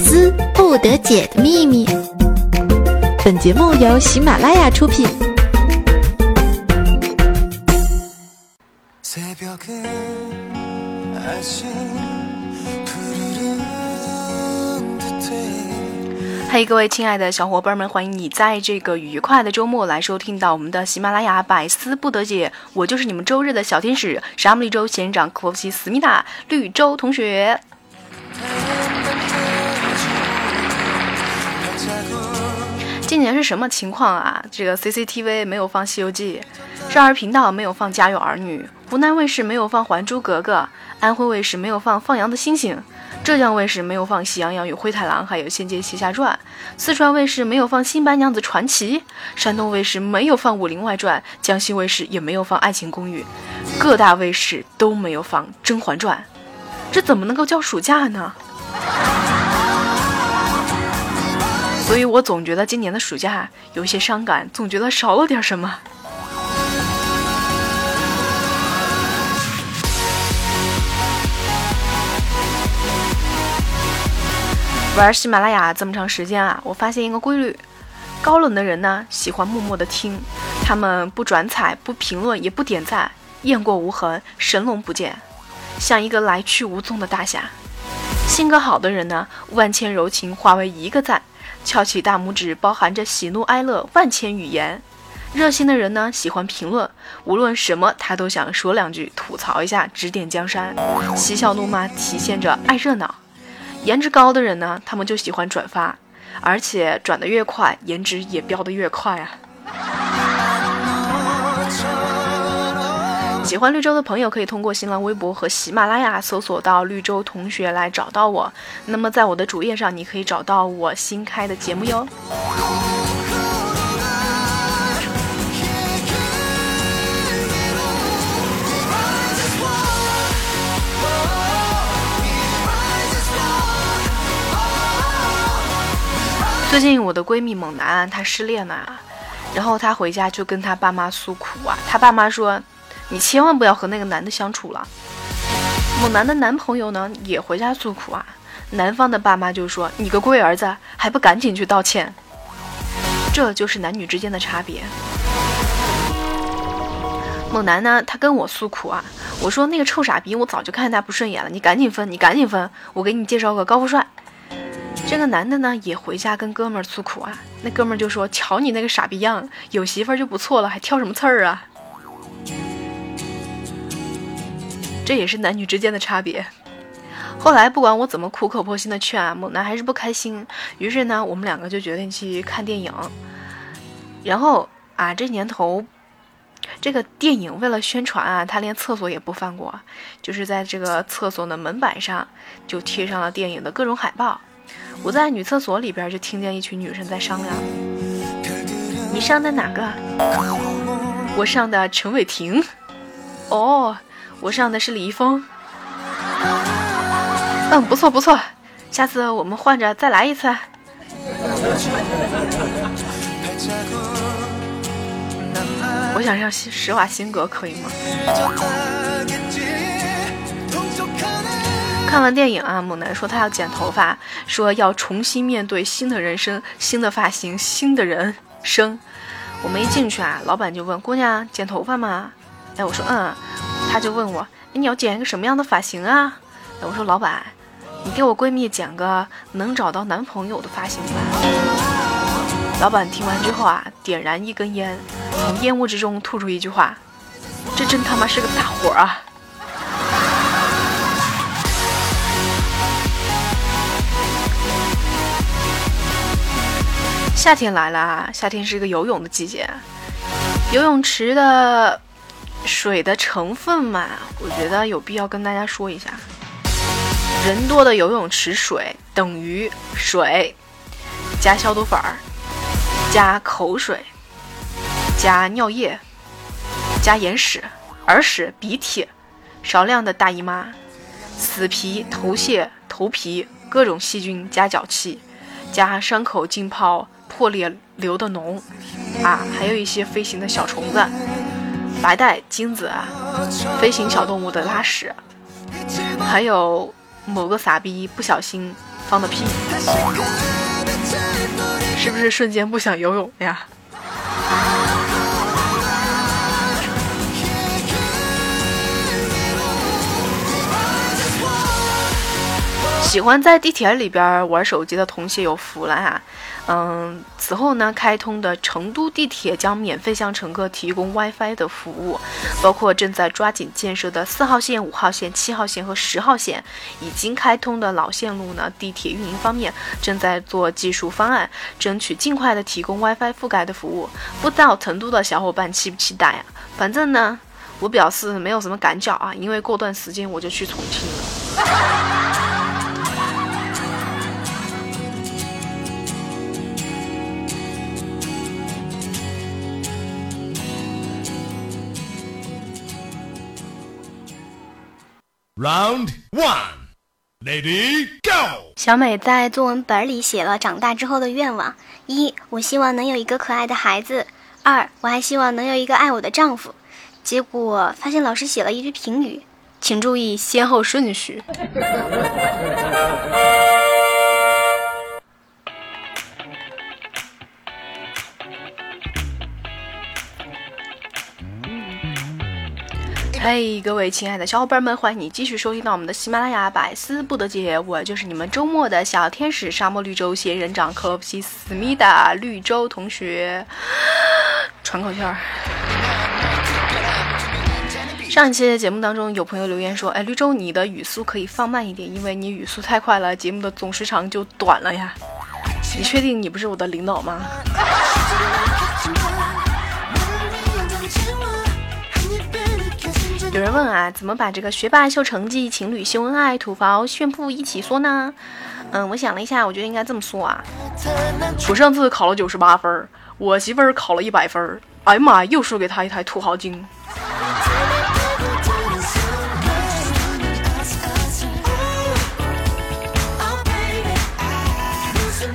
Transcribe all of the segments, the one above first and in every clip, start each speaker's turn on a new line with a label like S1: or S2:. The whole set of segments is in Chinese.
S1: 斯不得解的秘密。
S2: 本节目由喜马拉雅出品。
S3: 嘿，各位亲爱的小伙伴们，欢迎你在这个愉快的周末来收听到我们的喜马拉雅百思不得解，我就是你们周日的小天使沙姆绿洲仙人掌科夫西思密达绿洲同学。今年是什么情况啊？这个 CCTV 没有放《西游记》，少儿频道没有放《家有儿女》，湖南卫视没有放《还珠格格》，安徽卫视没有放《放羊的星星》。浙江卫视没有放《喜羊羊与灰太狼》，还有《仙剑奇侠传》；四川卫视没有放《新白娘子传奇》；山东卫视没有放《武林外传》；江西卫视也没有放《爱情公寓》；各大卫视都没有放《甄嬛传》，这怎么能够叫暑假呢？所以我总觉得今年的暑假有些伤感，总觉得少了点什么。玩喜马拉雅这么长时间啊，我发现一个规律：高冷的人呢喜欢默默的听，他们不转采、不评论、也不点赞，雁过无痕，神龙不见，像一个来去无踪的大侠。性格好的人呢，万千柔情化为一个赞，翘起大拇指包含着喜怒哀乐万千语言。热心的人呢，喜欢评论，无论什么他都想说两句，吐槽一下，指点江山，嬉笑怒骂体现着爱热闹。颜值高的人呢，他们就喜欢转发，而且转得越快，颜值也飙得越快啊！喜欢绿洲的朋友可以通过新浪微博和喜马拉雅搜索到绿洲同学来找到我。那么在我的主页上，你可以找到我新开的节目哟。最近我的闺蜜猛男他失恋了，然后他回家就跟他爸妈诉苦啊。他爸妈说：“你千万不要和那个男的相处了。”猛男的男朋友呢也回家诉苦啊。男方的爸妈就说：“你个龟儿子，还不赶紧去道歉？”这就是男女之间的差别。猛男呢，他跟我诉苦啊。我说：“那个臭傻逼，我早就看他不顺眼了，你赶紧分，你赶紧分，我给你介绍个高富帅。”这个男的呢，也回家跟哥们儿诉苦啊。那哥们儿就说：“瞧你那个傻逼样，有媳妇儿就不错了，还挑什么刺儿啊？”这也是男女之间的差别。后来不管我怎么苦口婆心的劝啊，猛男还是不开心。于是呢，我们两个就决定去看电影。然后啊，这年头，这个电影为了宣传啊，他连厕所也不放过，就是在这个厕所的门板上就贴上了电影的各种海报。我在女厕所里边就听见一群女生在商量：“你上的哪个？”我上的陈伟霆。哦，我上的是李易峰。嗯，不错不错，下次我们换着再来一次。我想上施瓦辛格，可以吗？看完电影啊，猛男说他要剪头发，说要重新面对新的人生、新的发型、新的人生。我们一进去啊，老板就问姑娘剪头发吗？哎，我说嗯。他就问我，你要剪一个什么样的发型啊？我说老板，你给我闺蜜剪个能找到男朋友的发型吧。老板听完之后啊，点燃一根烟，从烟雾之中吐出一句话：这真他妈是个大活啊！夏天来了啊！夏天是一个游泳的季节，游泳池的水的成分嘛，我觉得有必要跟大家说一下。人多的游泳池水等于水加消毒粉儿加口水加尿液加眼屎、耳屎、鼻涕，少量的大姨妈、死皮、头屑、头皮各种细菌加脚气加伤口浸泡。破裂流的脓，啊，还有一些飞行的小虫子，白带、精子，飞行小动物的拉屎，还有某个傻逼不小心放的屁，是不是瞬间不想游泳呀？喜欢在地铁里边玩手机的同学有福了哈。嗯，此后呢，开通的成都地铁将免费向乘客提供 WiFi 的服务，包括正在抓紧建设的四号线、五号线、七号线和十号线。已经开通的老线路呢，地铁运营方面正在做技术方案，争取尽快的提供 WiFi 覆盖的服务。不知道成都的小伙伴期不期待啊？反正呢，我表示没有什么赶脚啊，因为过段时间我就去重庆了。
S4: Round one, lady go。
S5: 小美在作文本里写了长大之后的愿望：一，我希望能有一个可爱的孩子；二，我还希望能有一个爱我的丈夫。结果发现老师写了一句评语，
S3: 请注意先后顺序。嘿，各位亲爱的小伙伴们，欢迎你继续收听到我们的喜马拉雅百思不得解，我就是你们周末的小天使沙漠绿洲仙人掌克罗普西思密达绿洲同学，喘口气儿。上一期节目当中，有朋友留言说：“哎，绿洲，你的语速可以放慢一点，因为你语速太快了，节目的总时长就短了呀。”你确定你不是我的领导吗？有人问啊，怎么把这个学霸秀成绩、情侣秀恩爱、土豪炫富一起说呢？嗯，我想了一下，我觉得应该这么说啊。我上次考了九十八分，我媳妇儿考了一百分，哎呀妈，又输给她一台土豪金。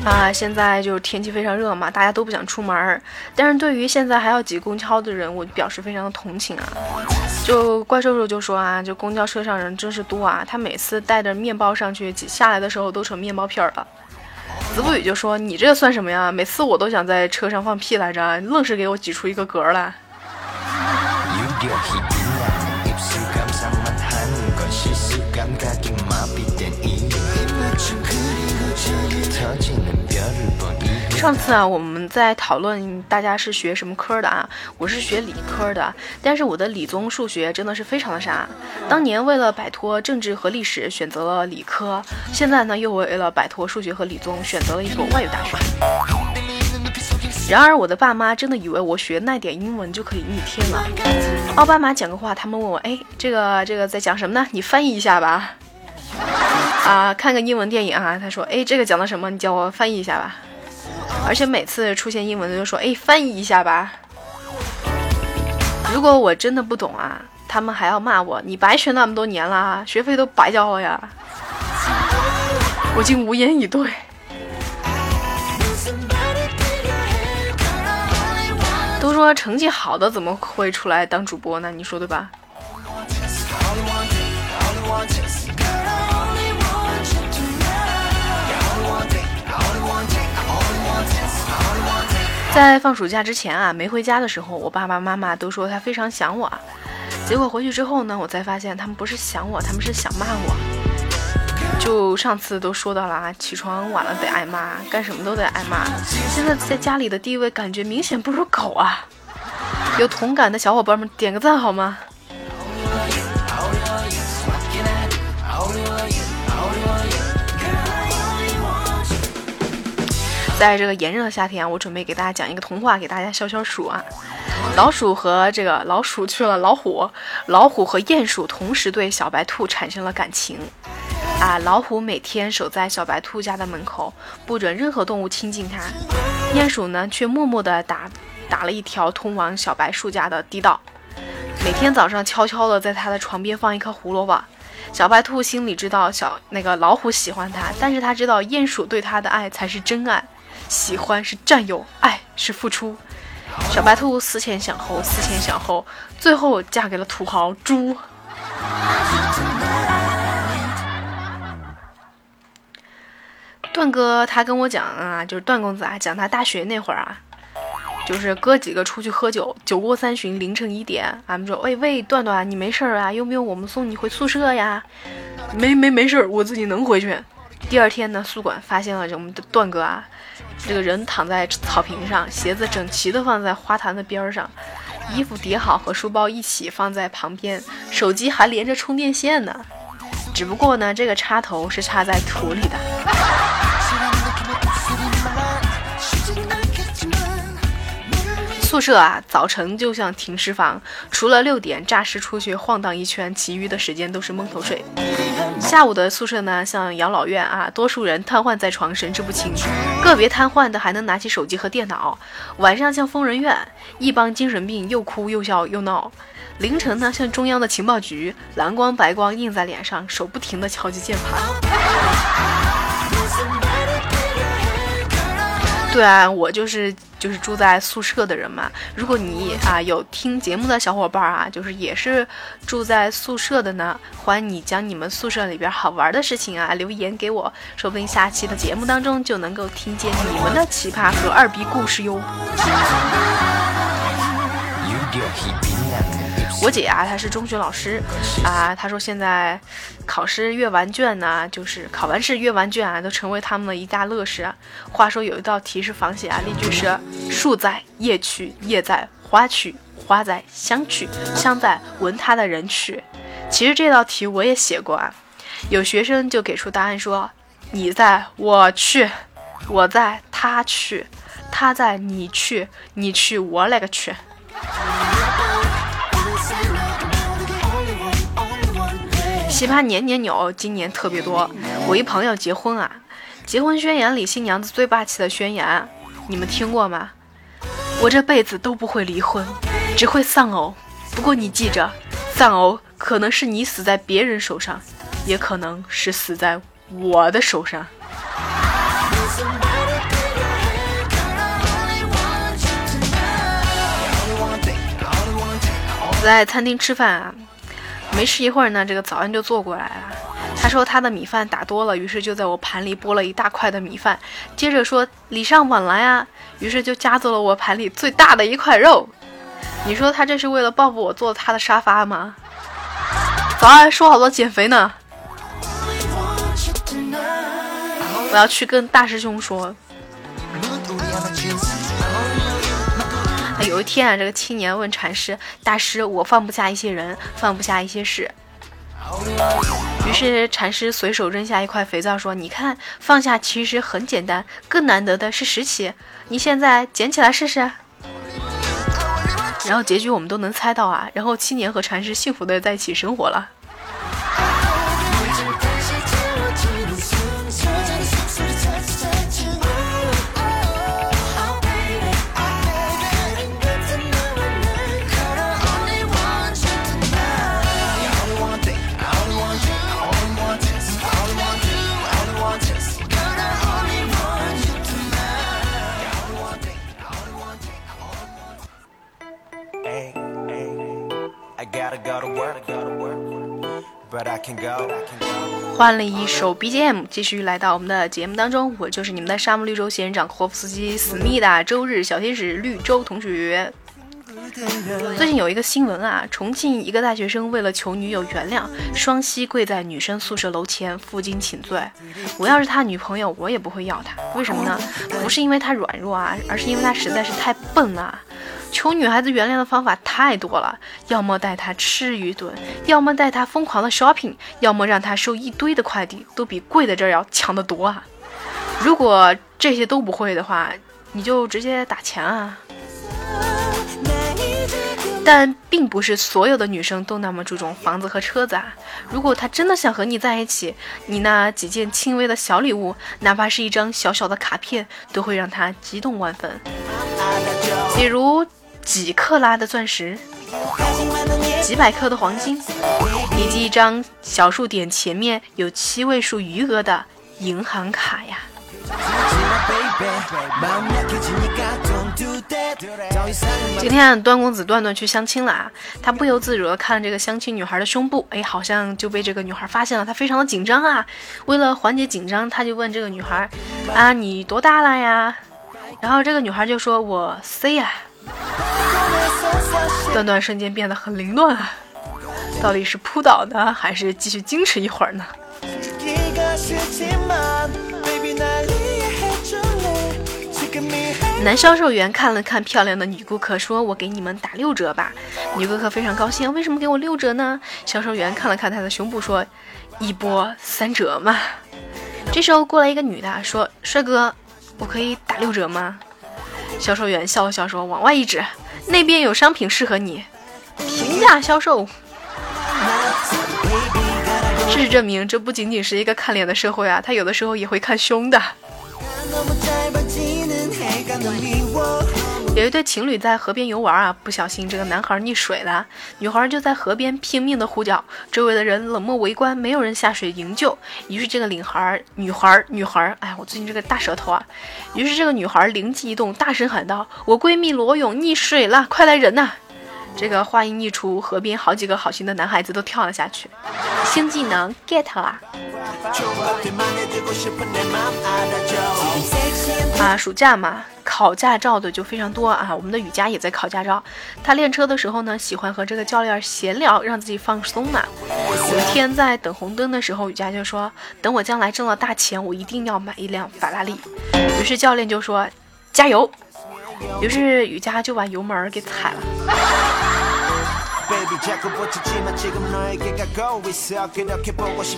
S3: 啊，现在就天气非常热嘛，大家都不想出门儿。但是对于现在还要挤公交的人，我表示非常的同情啊。就怪兽兽就说啊，就公交车上人真是多啊，他每次带着面包上去，挤下来的时候都成面包片了。子不语就说你这算什么呀？每次我都想在车上放屁来着，愣是给我挤出一个格来。上次啊，我们在讨论大家是学什么科的啊？我是学理科的，但是我的理综数学真的是非常的差。当年为了摆脱政治和历史，选择了理科，现在呢又为了摆脱数学和理综，选择了一所外语大学。然而我的爸妈真的以为我学那点英文就可以逆天了。奥巴马讲个话，他们问我，哎，这个这个在讲什么呢？你翻译一下吧。啊，看个英文电影啊，他说，哎，这个讲的什么？你叫我翻译一下吧。而且每次出现英文的就说：“哎，翻译一下吧。”如果我真的不懂啊，他们还要骂我：“你白学那么多年了，学费都白交了呀！”我竟无言以对。都说成绩好的怎么会出来当主播呢？你说对吧？在放暑假之前啊，没回家的时候，我爸爸妈妈都说他非常想我。结果回去之后呢，我才发现他们不是想我，他们是想骂我。就上次都说到了啊，起床晚了得挨骂，干什么都得挨骂。现在在家里的地位感觉明显不如狗啊！有同感的小伙伴们点个赞好吗？在这个炎热的夏天，我准备给大家讲一个童话，给大家消消暑啊。老鼠和这个老鼠去了老虎，老虎和鼹鼠同时对小白兔产生了感情啊。老虎每天守在小白兔家的门口，不准任何动物亲近它。鼹鼠呢，却默默地打打了一条通往小白树家的地道，每天早上悄悄地在它的床边放一颗胡萝卜。小白兔心里知道小那个老虎喜欢它，但是它知道鼹鼠对它的爱才是真爱。喜欢是占有，爱是付出。小白兔思前想后，思前想后，最后嫁给了土豪猪。段哥他跟我讲啊，就是段公子啊，讲他大学那会儿啊，就是哥几个出去喝酒，酒过三巡，凌晨一点，俺们说，喂喂，段段，你没事儿啊？用不用我们送你回宿舍呀？没没没事儿，我自己能回去。第二天呢，宿管发现了我们的段哥啊，这个人躺在草坪上，鞋子整齐的放在花坛的边上，衣服叠好和书包一起放在旁边，手机还连着充电线呢。只不过呢，这个插头是插在土里的。宿舍啊，早晨就像停尸房，除了六点诈尸出去晃荡一圈，其余的时间都是蒙头睡。下午的宿舍呢，像养老院啊，多数人瘫痪在床，神志不清；个别瘫痪的还能拿起手机和电脑。晚上像疯人院，一帮精神病又哭又笑又闹。凌晨呢，像中央的情报局，蓝光白光映在脸上，手不停地敲击键盘。对啊，我就是就是住在宿舍的人嘛。如果你啊有听节目的小伙伴啊，就是也是住在宿舍的呢，欢迎你将你们宿舍里边好玩的事情啊留言给我，说不定下期的节目当中就能够听见你们的奇葩和二逼故事哟。我姐啊，她是中学老师啊。她说现在考试阅完卷呢，就是考完试阅完卷啊，都成为他们的一大乐事。话说有一道题是仿写啊，例句是：树在叶去，叶在花去，花在香去，香在闻它的人去。其实这道题我也写过啊。有学生就给出答案说：你在我去，我在他去，他在你去，你去我勒个去。奇葩年年有，今年特别多。我一朋友结婚啊，结婚宣言里新娘子最霸气的宣言，你们听过吗？我这辈子都不会离婚，只会丧偶。不过你记着，丧偶可能是你死在别人手上，也可能是死在我的手上。在餐厅吃饭啊。没吃一会儿呢，这个早安就坐过来了。他说他的米饭打多了，于是就在我盘里拨了一大块的米饭，接着说礼尚往来啊，于是就夹走了我盘里最大的一块肉。你说他这是为了报复我坐他的沙发吗？早安说好了减肥呢，我要去跟大师兄说。有一天啊，这个青年问禅师：“大师，我放不下一些人，放不下一些事。”于是禅师随手扔下一块肥皂，说：“你看，放下其实很简单，更难得的是拾起。你现在捡起来试试。”然后结局我们都能猜到啊。然后青年和禅师幸福的在一起生活了。换了一首 BGM，继续来到我们的节目当中。我就是你们的沙漠绿洲仙人掌霍夫斯基思密达周日小天使绿洲同学。最近有一个新闻啊，重庆一个大学生为了求女友原谅，双膝跪在女生宿舍楼前负荆请罪。我要是他女朋友，我也不会要他。为什么呢？不是因为他软弱啊，而是因为他实在是太笨了。求女孩子原谅的方法太多了，要么带她吃一顿，要么带她疯狂的 shopping，要么让她收一堆的快递，都比跪在这儿要强得多啊！如果这些都不会的话，你就直接打钱啊！但并不是所有的女生都那么注重房子和车子啊！如果她真的想和你在一起，你那几件轻微的小礼物，哪怕是一张小小的卡片，都会让她激动万分。比如。几克拉的钻石，几百克的黄金，以及一张小数点前面有七位数余额的银行卡呀。今天段公子段段去相亲了啊，他不由自主的看了这个相亲女孩的胸部，哎，好像就被这个女孩发现了，他非常的紧张啊。为了缓解紧张，他就问这个女孩啊，你多大了呀？然后这个女孩就说，我 C 呀。段段瞬间变得很凌乱啊，到底是扑倒呢，还是继续矜持一会儿呢？男销售员看了看漂亮的女顾客，说：“我给你们打六折吧。”女顾客非常高兴，为什么给我六折呢？销售员看了看她的胸部，说：“一波三折嘛。”这时候过来一个女的，说：“帅哥，我可以打六折吗？”销售员笑了笑，说：“往外一指，那边有商品适合你，平价销售。”事实证明，这不仅仅是一个看脸的社会啊，他有的时候也会看胸的。有一对情侣在河边游玩啊，不小心这个男孩溺水了，女孩就在河边拼命的呼叫，周围的人冷漠围观，没有人下水营救。于是这个领孩、女孩、女孩，哎，我最近这个大舌头啊！于是这个女孩灵机一动，大声喊道：“我闺蜜罗勇溺水了，快来人呐！”这个话音一出，河边好几个好心的男孩子都跳了下去，新技能 get 啦！啊，暑假嘛，考驾照的就非常多啊。我们的雨佳也在考驾照，他练车的时候呢，喜欢和这个教练闲聊，让自己放松嘛。有一天在等红灯的时候，雨佳就说：“等我将来挣了大钱，我一定要买一辆法拉利。”于是教练就说：“加油！”于是雨佳就把油门给踩了。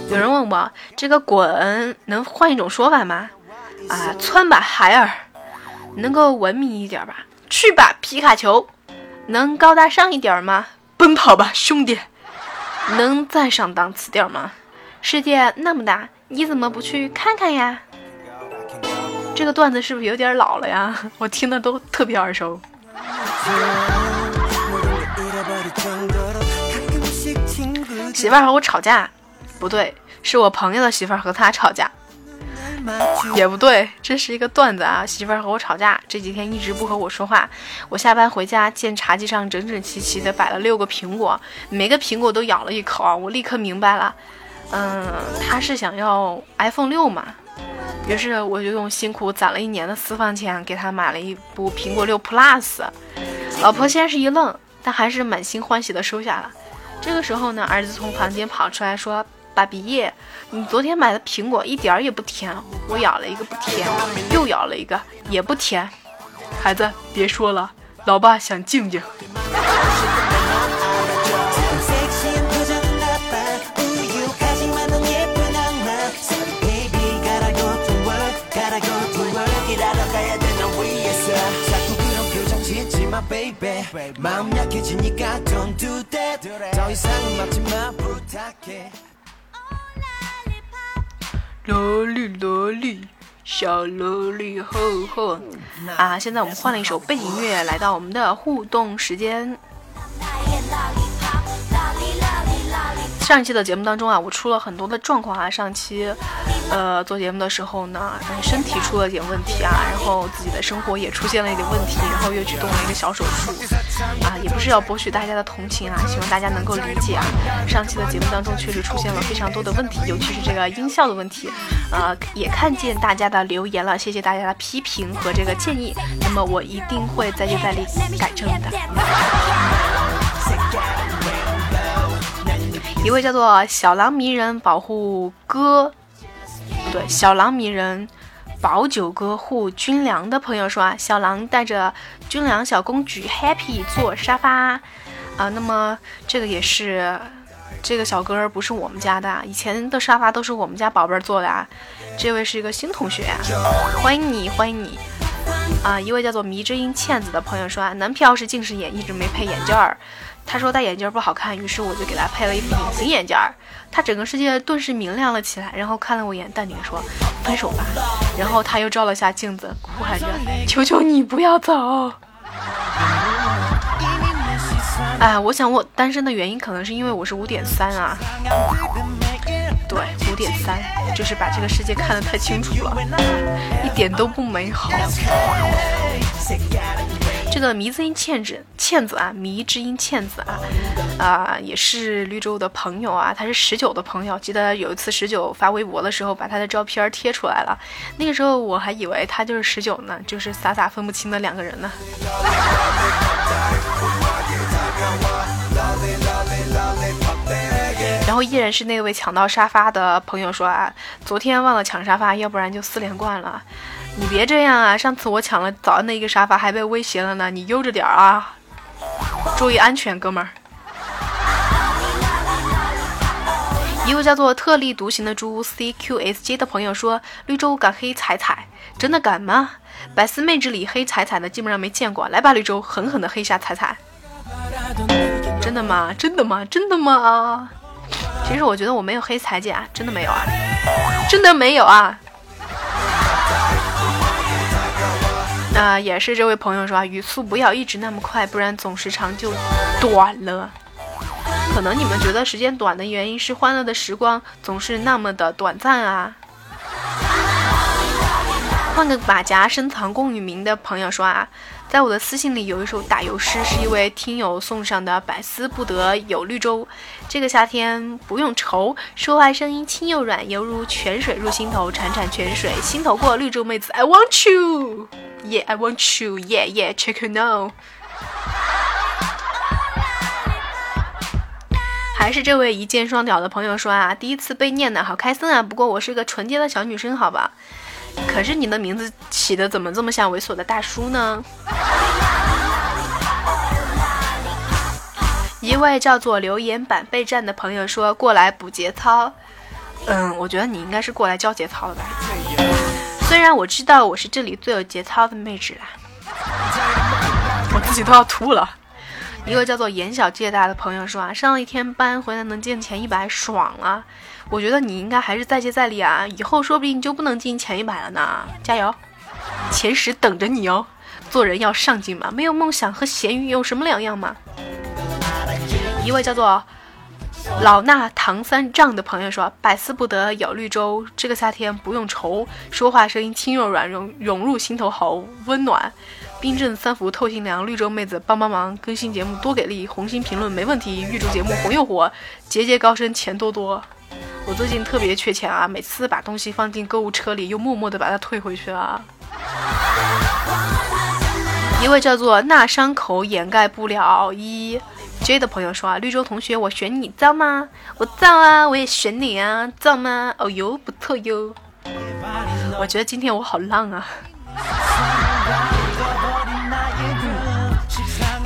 S3: 有人问我，这个滚能换一种说法吗？啊，窜吧，孩儿，能够文明一点吧？去吧，皮卡丘，能高大上一点吗？奔跑吧，兄弟，能再上档次点吗？世界那么大，你怎么不去看看呀？这个段子是不是有点老了呀？我听的都特别耳熟。媳妇儿和我吵架，不对，是我朋友的媳妇儿和他吵架，也不对，这是一个段子啊。媳妇儿和我吵架，这几天一直不和我说话。我下班回家，见茶几上整整齐齐的摆了六个苹果，每个苹果都咬了一口啊。我立刻明白了，嗯，他是想要 iPhone 六嘛。于是我就用辛苦攒了一年的私房钱给他买了一部苹果六 Plus。老婆先是一愣，但还是满心欢喜的收下了。这个时候呢，儿子从房间跑出来说：“爸比，你昨天买的苹果一点儿也不甜，我咬了一个不甜，又咬了一个也不甜。孩子，别说了，老爸想静静。”萝莉萝莉，小萝莉呵呵啊！现在我们换了一首背景音乐，来到我们的互动时间。上一期的节目当中啊，我出了很多的状况啊。上期，呃，做节目的时候呢，身体出了点问题啊，然后自己的生活也出现了一点问题，然后又去动了一个小手术，啊，也不是要博取大家的同情啊，希望大家能够理解啊。上期的节目当中确实出现了非常多的问题，尤其是这个音效的问题，呃，也看见大家的留言了，谢谢大家的批评和这个建议，那么我一定会再接再厉改正的。一位叫做小狼迷人保护哥，不对，小狼迷人保九哥护军粮的朋友说啊，小狼带着军粮小公举 happy 坐沙发啊，那么这个也是这个小哥儿不是我们家的，以前的沙发都是我们家宝贝儿坐的啊，这位是一个新同学啊，欢迎你，欢迎你啊！一位叫做迷之音倩子的朋友说啊，男票是近视眼，一直没配眼镜儿。他说戴眼镜不好看，于是我就给他配了一副隐形眼镜儿，他整个世界顿时明亮了起来，然后看了我一眼，淡定说：“分手吧。”然后他又照了下镜子，哭喊着：“求求你不要走！”哎，我想我单身的原因可能是因为我是五点三啊，对，五点三，就是把这个世界看得太清楚了，一点都不美好。这个迷之音倩子，倩子啊，迷之音倩子啊，啊，也是绿洲的朋友啊，他是十九的朋友。记得有一次十九发微博的时候，把他的照片贴出来了，那个时候我还以为他就是十九呢，就是傻傻分不清的两个人呢。然后依然是那位抢到沙发的朋友说啊，昨天忘了抢沙发，要不然就四连冠了。你别这样啊，上次我抢了早安的一个沙发，还被威胁了呢。你悠着点啊，注意安全，哥们儿。一位叫做特立独行的猪 CQSJ 的朋友说，绿洲敢黑彩彩，真的敢吗？百思妹纸里黑彩彩的基本上没见过，来吧，绿洲狠狠的黑下彩彩。真的吗？真的吗？真的吗？其实我觉得我没有黑彩姐啊，真的没有啊，真的没有啊。啊也是这位朋友说啊，语速不要一直那么快，不然总时长就短了。可能你们觉得时间短的原因是欢乐的时光总是那么的短暂啊。换个马甲深藏功与名的朋友说啊。在我的私信里有一首打油诗，是一位听友送上的。百思不得有绿洲，这个夏天不用愁，说话声音轻又软，犹如泉水入心头，潺潺泉水，心头过。绿洲妹子，I want you，yeah，I want you，yeah yeah，check you now。还是这位一箭双雕的朋友说啊，第一次被念的好开心啊！不过我是个纯洁的小女生，好吧。可是你的名字起的怎么这么像猥琐的大叔呢？一位叫做留言板备战的朋友说过来补节操。嗯，我觉得你应该是过来教节操的吧。虽然我知道我是这里最有节操的妹纸啦，我自己都要吐了。一个叫做言小借大的朋友说啊，上了一天班回来能进前一百，爽了。我觉得你应该还是再接再厉啊，以后说不定你就不能进前一百了呢。加油，前十等着你哦。做人要上进嘛，没有梦想和咸鱼有什么两样嘛？一位叫做老衲唐三藏的朋友说，百思不得有绿洲，这个夏天不用愁，说话声音轻又软，融融入心头好温暖。冰镇三伏透心凉，绿洲妹子帮帮忙，更新节目多给力，红心评论没问题，预祝节目红又火，节节高升，钱多多。我最近特别缺钱啊，每次把东西放进购物车里，又默默的把它退回去了。一位叫做那伤口掩盖不了一 J 的朋友说啊，绿洲同学，我选你造吗？我造啊，我也选你啊，造吗？哦哟，不错哟。我觉得今天我好浪啊。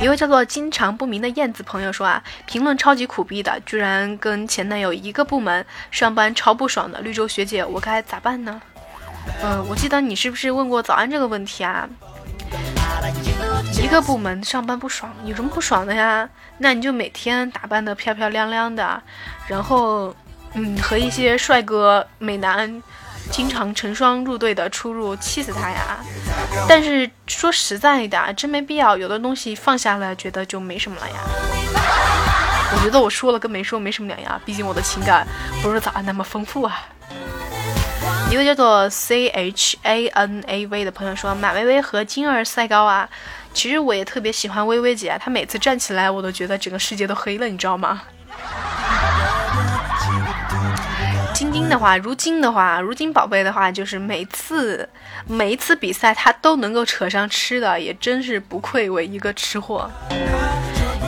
S3: 一位叫做经常不明的燕子朋友说啊，评论超级苦逼的，居然跟前男友一个部门上班，超不爽的。绿洲学姐，我该咋办呢？嗯，我记得你是不是问过早安这个问题啊？一个部门上班不爽，有什么不爽的呀？那你就每天打扮的漂漂亮亮的，然后嗯，和一些帅哥美男。经常成双入对的出入，气死他呀！但是说实在的，真没必要。有的东西放下了，觉得就没什么了呀。我觉得我说了跟没说没什么两样，毕竟我的情感不是咋那么丰富啊。一个叫做 C H A N A V 的朋友说，马薇薇和金儿赛高啊。其实我也特别喜欢薇薇姐啊，她每次站起来，我都觉得整个世界都黑了，你知道吗？晶晶的话，如今的话，如今宝贝的话，就是每次每一次比赛，他都能够扯上吃的，也真是不愧为一个吃货。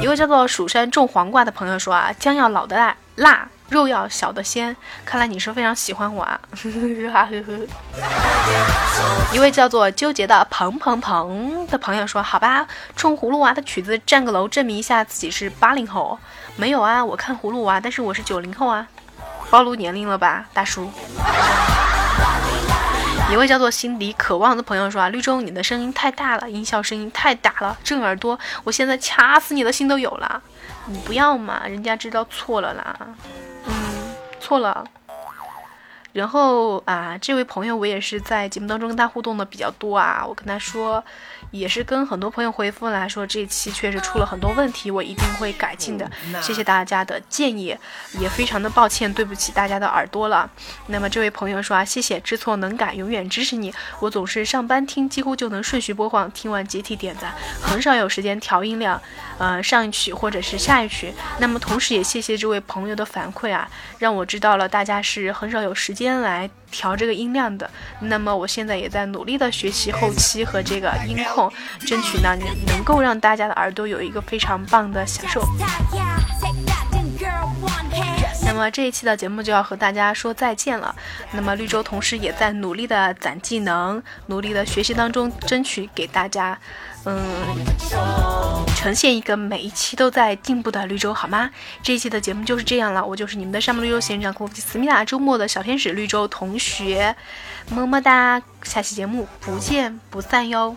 S3: 一位叫做蜀山种黄瓜的朋友说啊，姜要老的辣，辣肉要小的鲜。看来你是非常喜欢我啊，呵呵呵。一位叫做纠结的鹏鹏鹏的朋友说，好吧，冲葫芦娃的曲子占个楼，证明一下自己是八零后。没有啊，我看葫芦娃，但是我是九零后啊。暴露年龄了吧，大叔。一位叫做心底渴望的朋友说啊，绿洲你的声音太大了，音效声音太大了，震耳朵，我现在掐死你的心都有了。你不要嘛，人家知道错了啦。嗯，错了。然后啊，这位朋友我也是在节目当中跟他互动的比较多啊，我跟他说，也是跟很多朋友回复来说，这期确实出了很多问题，我一定会改进的。谢谢大家的建议，也非常的抱歉，对不起大家的耳朵了。那么这位朋友说啊，谢谢，知错能改，永远支持你。我总是上班听，几乎就能顺序播放，听完集体点赞，很少有时间调音量，呃，上一曲或者是下一曲。那么同时也谢谢这位朋友的反馈啊，让我知道了大家是很少有时间。先来调这个音量的，那么我现在也在努力的学习后期和这个音控，争取呢能够让大家的耳朵有一个非常棒的享受。那么这一期的节目就要和大家说再见了。那么绿洲同时也在努力的攒技能，努力的学习当中，争取给大家。嗯，呈现一个每一期都在进步的绿洲，好吗？这一期的节目就是这样了，我就是你们的山姆绿洲仙人掌库思密达周末的小天使绿洲同学，么么哒！下期节目不见不散哟。